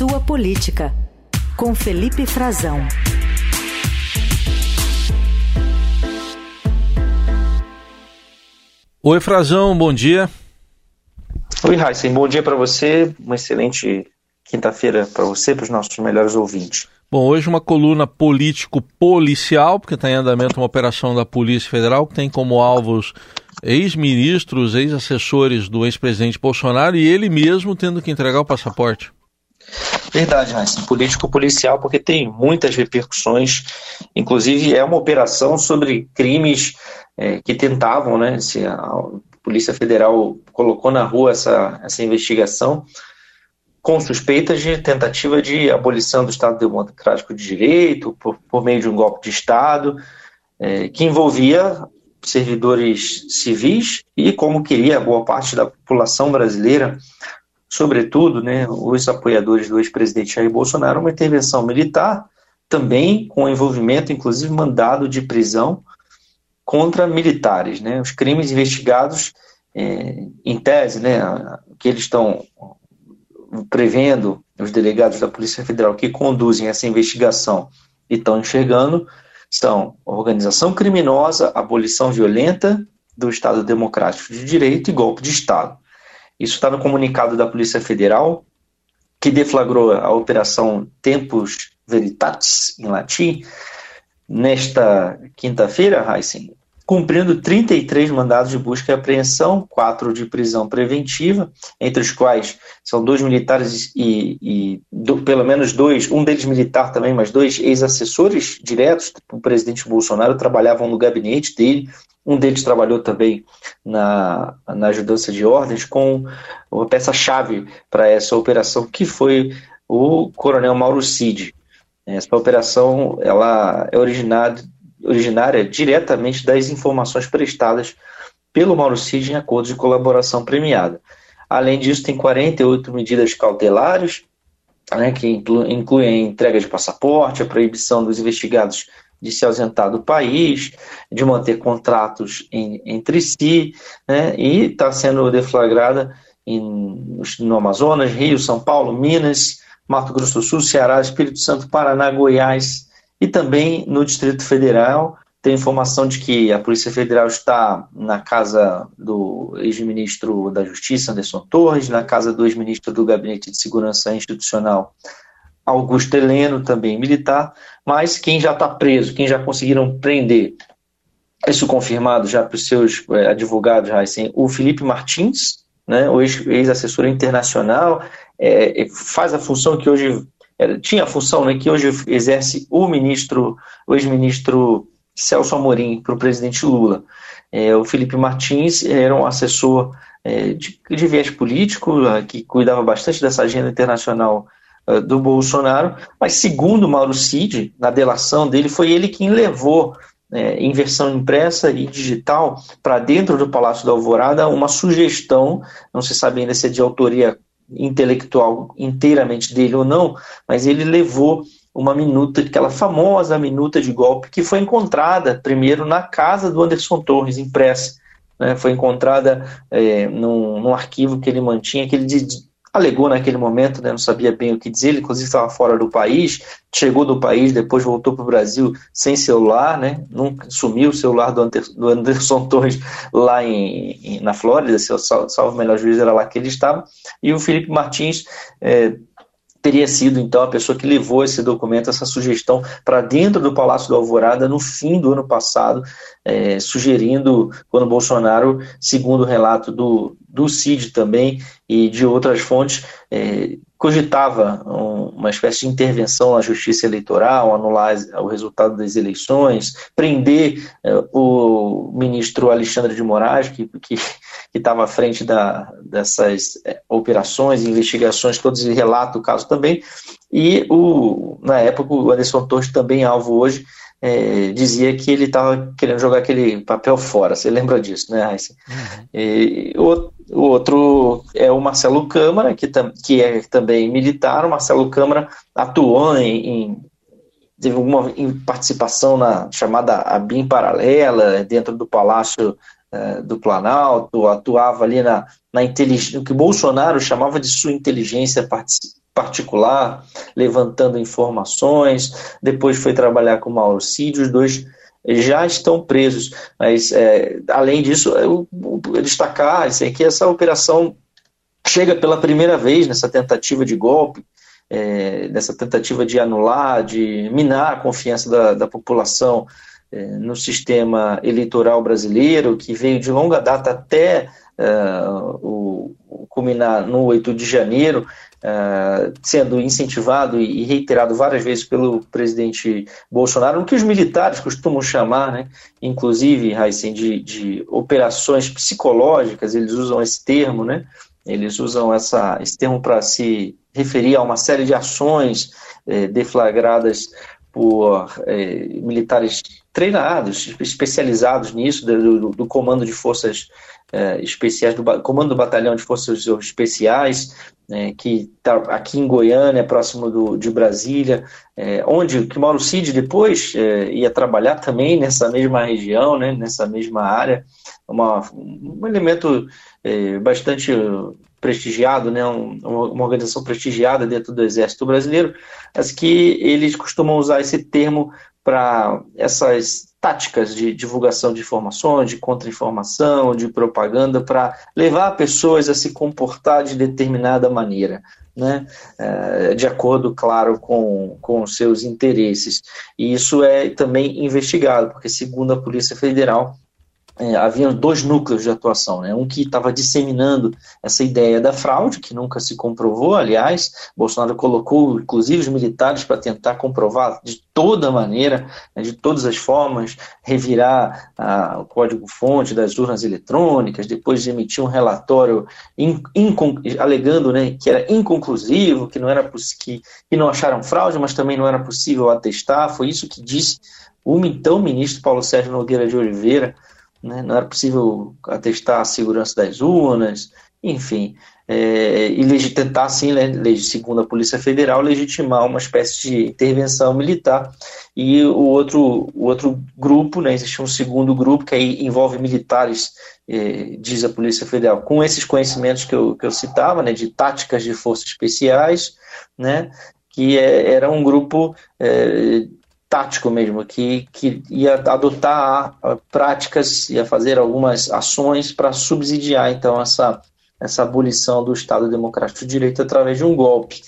Sua Política, com Felipe Frazão. Oi, Frazão, bom dia. Oi, Heisen, bom dia para você. Uma excelente quinta-feira para você, para os nossos melhores ouvintes. Bom, hoje uma coluna político-policial, porque está em andamento uma operação da Polícia Federal que tem como alvos ex-ministros, ex-assessores do ex-presidente Bolsonaro e ele mesmo tendo que entregar o passaporte. Verdade, Heisen. Político-policial, porque tem muitas repercussões. Inclusive, é uma operação sobre crimes é, que tentavam, né? Se a Polícia Federal colocou na rua essa, essa investigação com suspeitas de tentativa de abolição do Estado Democrático de Direito por, por meio de um golpe de Estado, é, que envolvia servidores civis e, como queria boa parte da população brasileira, sobretudo né, os apoiadores do ex-presidente Jair Bolsonaro, uma intervenção militar, também com envolvimento, inclusive mandado de prisão contra militares. Né, os crimes investigados, é, em tese, né, que eles estão prevendo, os delegados da Polícia Federal que conduzem essa investigação e estão enxergando, são organização criminosa, abolição violenta do Estado Democrático de Direito e golpe de Estado. Isso está no comunicado da Polícia Federal, que deflagrou a Operação Tempus Veritatis, em latim, nesta quinta-feira, Heisen, cumprindo 33 mandados de busca e apreensão, quatro de prisão preventiva, entre os quais são dois militares e, e do, pelo menos dois, um deles militar também, mas dois ex-assessores diretos do presidente Bolsonaro trabalhavam no gabinete dele. Um deles trabalhou também na, na ajudança de ordens com uma peça-chave para essa operação, que foi o coronel Mauro Cid. Essa operação ela é originada originária diretamente das informações prestadas pelo Mauro Cid em acordo de colaboração premiada. Além disso, tem 48 medidas cautelares, né, que incluem a entrega de passaporte, a proibição dos investigados de se ausentar do país, de manter contratos em, entre si, né, e está sendo deflagrada em, no Amazonas, Rio, São Paulo, Minas, Mato Grosso do Sul, Ceará, Espírito Santo, Paraná, Goiás, e também no Distrito Federal, tem informação de que a Polícia Federal está na casa do ex-ministro da Justiça, Anderson Torres, na casa do ex-ministro do Gabinete de Segurança Institucional, Augusto Heleno, também militar, mas quem já está preso, quem já conseguiram prender, isso confirmado já para os seus é, advogados, assim, o Felipe Martins, né, o ex-assessor internacional, é, faz a função que hoje era, tinha a função né, que hoje exerce o ministro, o ex-ministro Celso Amorim para o presidente Lula. É, o Felipe Martins era um assessor é, de, de viés político, que cuidava bastante dessa agenda internacional uh, do Bolsonaro, mas segundo Mauro Cid, na delação dele, foi ele quem levou é, em versão impressa e digital para dentro do Palácio da Alvorada uma sugestão, não se sabe ainda se é de autoria intelectual inteiramente dele ou não, mas ele levou uma minuta, aquela famosa minuta de golpe, que foi encontrada primeiro na casa do Anderson Torres, impressa. Né, foi encontrada é, num, num, arquivo que ele mantinha, que ele alegou naquele momento, né, não sabia bem o que dizer, ele inclusive estava fora do país, chegou do país, depois voltou para o Brasil sem celular, né, nunca sumiu o celular do, Anderson, do Anderson Torres lá em, em, na Flórida, se eu salvo melhor juízo era lá que ele estava, e o Felipe Martins é, teria sido então a pessoa que levou esse documento, essa sugestão para dentro do Palácio do Alvorada no fim do ano passado, é, sugerindo quando Bolsonaro, segundo o relato do, do CID também e de outras fontes, é, cogitava um, uma espécie de intervenção na justiça eleitoral, anular o resultado das eleições, prender é, o ministro Alexandre de Moraes, que, estava à frente da, dessas é, operações, investigações, todos e relato o caso também. E o, na época o Anderson Torres, também alvo hoje, é, dizia que ele estava querendo jogar aquele papel fora. Você lembra disso, né, Raíssa? Uhum. E, o, o, outro é o Marcelo Câmara, que, tam, que é também militar. O Marcelo Câmara atuou em, em teve alguma participação na chamada ABIN paralela, dentro do Palácio é, do Planalto, atuava ali na, na inteligência, o que Bolsonaro chamava de sua inteligência particular, levantando informações, depois foi trabalhar com Mauro Cid, os dois já estão presos. Mas, é, além disso, eu, eu destacar assim, que essa operação chega pela primeira vez nessa tentativa de golpe, é, nessa tentativa de anular, de minar a confiança da, da população é, no sistema eleitoral brasileiro, que veio de longa data até é, o, o culminar no 8 de janeiro, Uh, sendo incentivado e reiterado várias vezes pelo presidente Bolsonaro, o que os militares costumam chamar, né, inclusive, Heisen, de, de operações psicológicas, eles usam esse termo, né, eles usam essa, esse termo para se referir a uma série de ações eh, deflagradas por eh, militares treinados, especializados nisso, do, do comando de forças eh, especiais, do comando do batalhão de forças especiais, né, que está aqui em Goiânia, próximo do, de Brasília, é, onde que Mauro Cid depois é, ia trabalhar também nessa mesma região, né, nessa mesma área, uma, um elemento é, bastante prestigiado, né, um, uma organização prestigiada dentro do Exército Brasileiro, mas que eles costumam usar esse termo para essas táticas de divulgação de informações, de contra-informação, de propaganda, para levar pessoas a se comportar de determinada maneira, né? É, de acordo, claro, com, com seus interesses. E isso é também investigado, porque, segundo a Polícia Federal, é, havia dois núcleos de atuação, né? um que estava disseminando essa ideia da fraude, que nunca se comprovou, aliás, Bolsonaro colocou inclusive os militares para tentar comprovar de toda maneira, né, de todas as formas, revirar ah, o código-fonte das urnas eletrônicas, depois de emitir um relatório alegando né, que era inconclusivo, que não, era que, que não acharam fraude, mas também não era possível atestar, foi isso que disse o então ministro Paulo Sérgio Nogueira de Oliveira, né? não era possível atestar a segurança das urnas, enfim, é, e tentar, né, segundo a Polícia Federal, legitimar uma espécie de intervenção militar. E o outro, o outro grupo, né, existe um segundo grupo que aí envolve militares, é, diz a Polícia Federal, com esses conhecimentos que eu, que eu citava, né, de táticas de forças especiais, né, que é, era um grupo é, tático mesmo, que, que ia adotar práticas, ia fazer algumas ações para subsidiar então essa, essa abolição do Estado Democrático de Direito através de um golpe.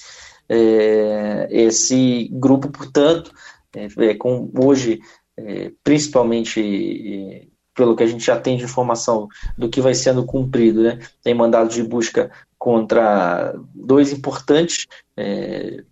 É, esse grupo, portanto, é, é com, hoje, é, principalmente é, pelo que a gente já tem de informação do que vai sendo cumprido, né, tem mandado de busca contra dois importantes é,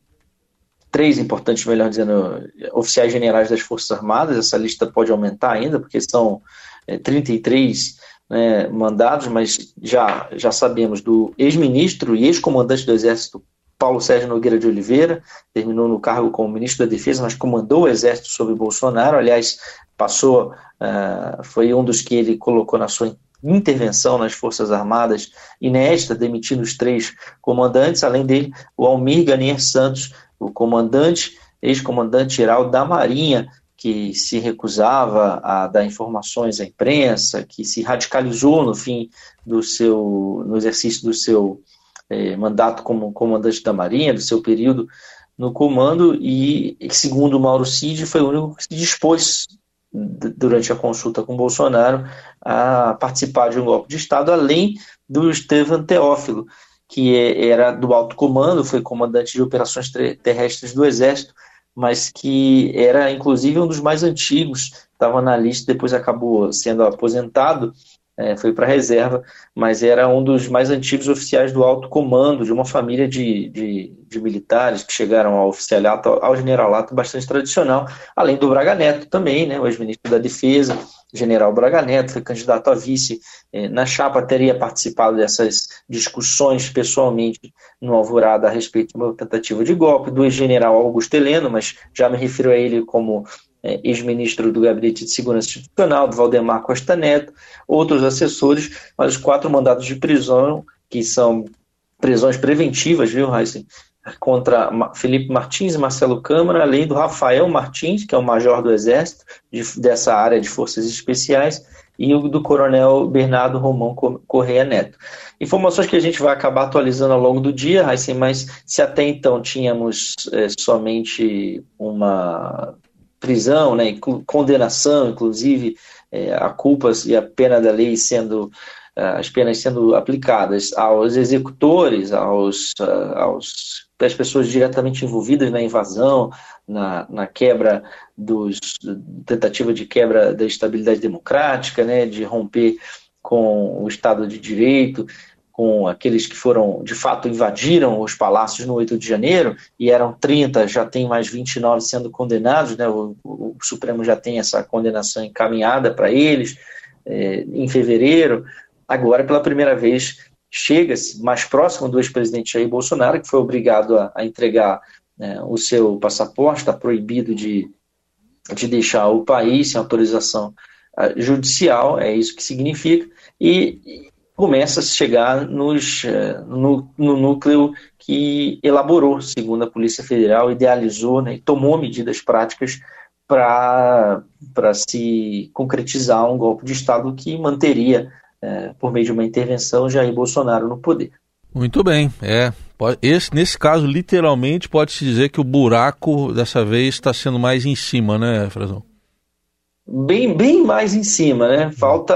três importantes, melhor dizendo, oficiais generais das Forças Armadas. Essa lista pode aumentar ainda, porque são é, 33 né, mandados, mas já, já sabemos do ex-ministro e ex-comandante do Exército, Paulo Sérgio Nogueira de Oliveira, terminou no cargo como ministro da Defesa, mas comandou o Exército sob Bolsonaro. Aliás, passou, uh, foi um dos que ele colocou na sua intervenção nas Forças Armadas inédita, demitindo os três comandantes, além dele, o Almir Ganier Santos, o comandante, ex-comandante-geral da Marinha, que se recusava a dar informações à imprensa, que se radicalizou no fim do seu, no exercício do seu eh, mandato como comandante da Marinha, do seu período no comando, e segundo Mauro Cid, foi o único que se dispôs durante a consulta com Bolsonaro a participar de um golpe de Estado, além do Estevam Teófilo, que é, era do alto comando, foi comandante de operações terrestres do Exército, mas que era inclusive um dos mais antigos, estava na lista, depois acabou sendo aposentado, é, foi para a reserva, mas era um dos mais antigos oficiais do alto comando, de uma família de, de, de militares que chegaram ao oficialato, ao generalato bastante tradicional, além do Braga Neto também, né, o ex-ministro da Defesa, general Braga Neto, foi candidato a vice eh, na chapa, teria participado dessas discussões pessoalmente no Alvorada a respeito de uma tentativa de golpe, do ex-general Augusto Heleno, mas já me refiro a ele como eh, ex-ministro do Gabinete de Segurança Institucional, do Valdemar Costa Neto, outros assessores, mas os quatro mandados de prisão, que são prisões preventivas, viu, Heisen? Contra Felipe Martins e Marcelo Câmara, além do Rafael Martins, que é o major do Exército, de, dessa área de forças especiais, e o do coronel Bernardo Romão Correia Neto. Informações que a gente vai acabar atualizando ao longo do dia, Heisen, mas se até então tínhamos é, somente uma prisão, né, condenação, inclusive é, a culpa e a pena da lei sendo é, as penas sendo aplicadas aos executores, aos, é, aos às pessoas diretamente envolvidas na invasão, na, na quebra dos tentativa de quebra da estabilidade democrática, né, de romper com o Estado de Direito, com aqueles que foram, de fato, invadiram os palácios no 8 de janeiro, e eram 30, já tem mais 29 sendo condenados, né? o, o Supremo já tem essa condenação encaminhada para eles é, em fevereiro. Agora, pela primeira vez, chega-se mais próximo do ex-presidente Jair Bolsonaro, que foi obrigado a, a entregar né, o seu passaporte, está proibido de, de deixar o país sem autorização uh, judicial, é isso que significa, e, começa a chegar nos, eh, no, no, núcleo que elaborou, segundo a Polícia Federal, idealizou né, e tomou medidas práticas para se concretizar um golpe de Estado que manteria, é, por meio de uma intervenção, Jair Bolsonaro no poder. Muito bem, é. Esse, nesse caso, literalmente, pode-se dizer que o buraco dessa vez está sendo mais em cima, né, Frazão? bem, bem mais em cima, né? Falta,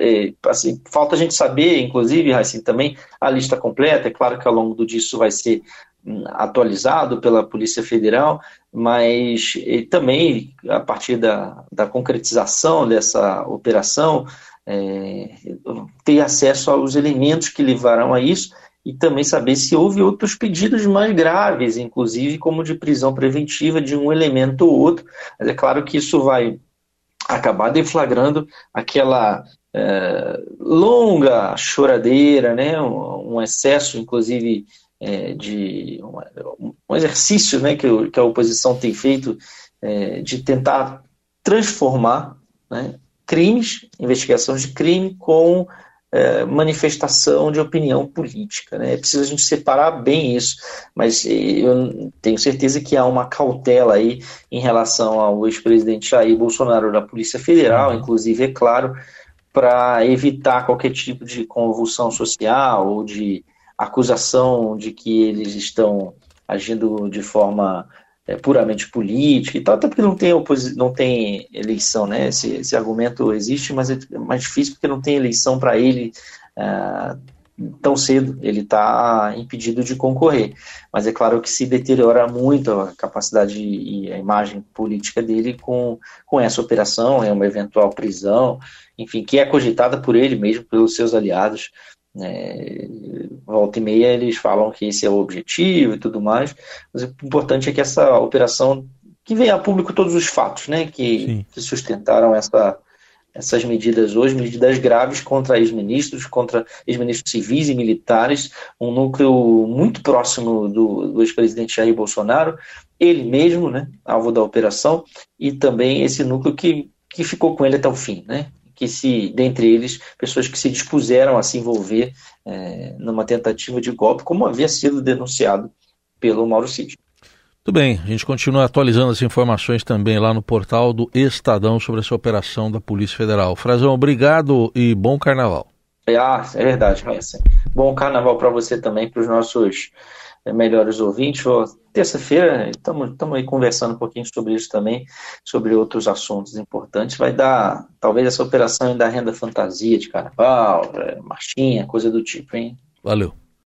é, assim, falta a gente saber, inclusive, assim, também a lista completa. É claro que ao longo do dia isso vai ser hum, atualizado pela Polícia Federal, mas também a partir da, da concretização dessa operação, é, ter acesso aos elementos que levarão a isso e também saber se houve outros pedidos mais graves, inclusive como de prisão preventiva de um elemento ou outro. Mas é claro que isso vai acabar deflagrando aquela é, longa choradeira, né, um, um excesso, inclusive, é, de um, exercício né, que, que, a oposição tem feito é, de tentar transformar né, crimes, investigações de crime, com é, manifestação de opinião política. Né? É preciso a gente separar bem isso, mas eu tenho certeza que há uma cautela aí em relação ao ex-presidente Jair Bolsonaro da Polícia Federal, inclusive, é claro, para evitar qualquer tipo de convulsão social ou de acusação de que eles estão agindo de forma é, puramente política e tal, até porque não tem, não tem eleição, né? Esse, esse argumento existe, mas é mais difícil porque não tem eleição para ele é, tão cedo, ele está impedido de concorrer. Mas é claro que se deteriora muito a capacidade e a imagem política dele com, com essa operação, é uma eventual prisão, enfim, que é cogitada por ele mesmo, pelos seus aliados. É, volta e meia eles falam que esse é o objetivo e tudo mais, mas o importante é que essa operação, que venha a público todos os fatos né, que, que sustentaram essa, essas medidas hoje, medidas graves contra ex-ministros, contra ex-ministros civis e militares, um núcleo muito próximo do, do ex-presidente Jair Bolsonaro, ele mesmo, né, alvo da operação, e também esse núcleo que, que ficou com ele até o fim, né, que se, dentre eles, pessoas que se dispuseram a se envolver é, numa tentativa de golpe, como havia sido denunciado pelo Mauro Cid. Tudo bem, a gente continua atualizando as informações também lá no portal do Estadão sobre essa operação da Polícia Federal. Frazão, obrigado e bom carnaval. Ah, é verdade, Raíssa. Bom carnaval para você também, para os nossos melhores ouvintes. Terça-feira estamos aí conversando um pouquinho sobre isso também, sobre outros assuntos importantes. Vai dar, talvez, essa operação da renda fantasia de carnaval, é, marchinha, coisa do tipo, hein? Valeu.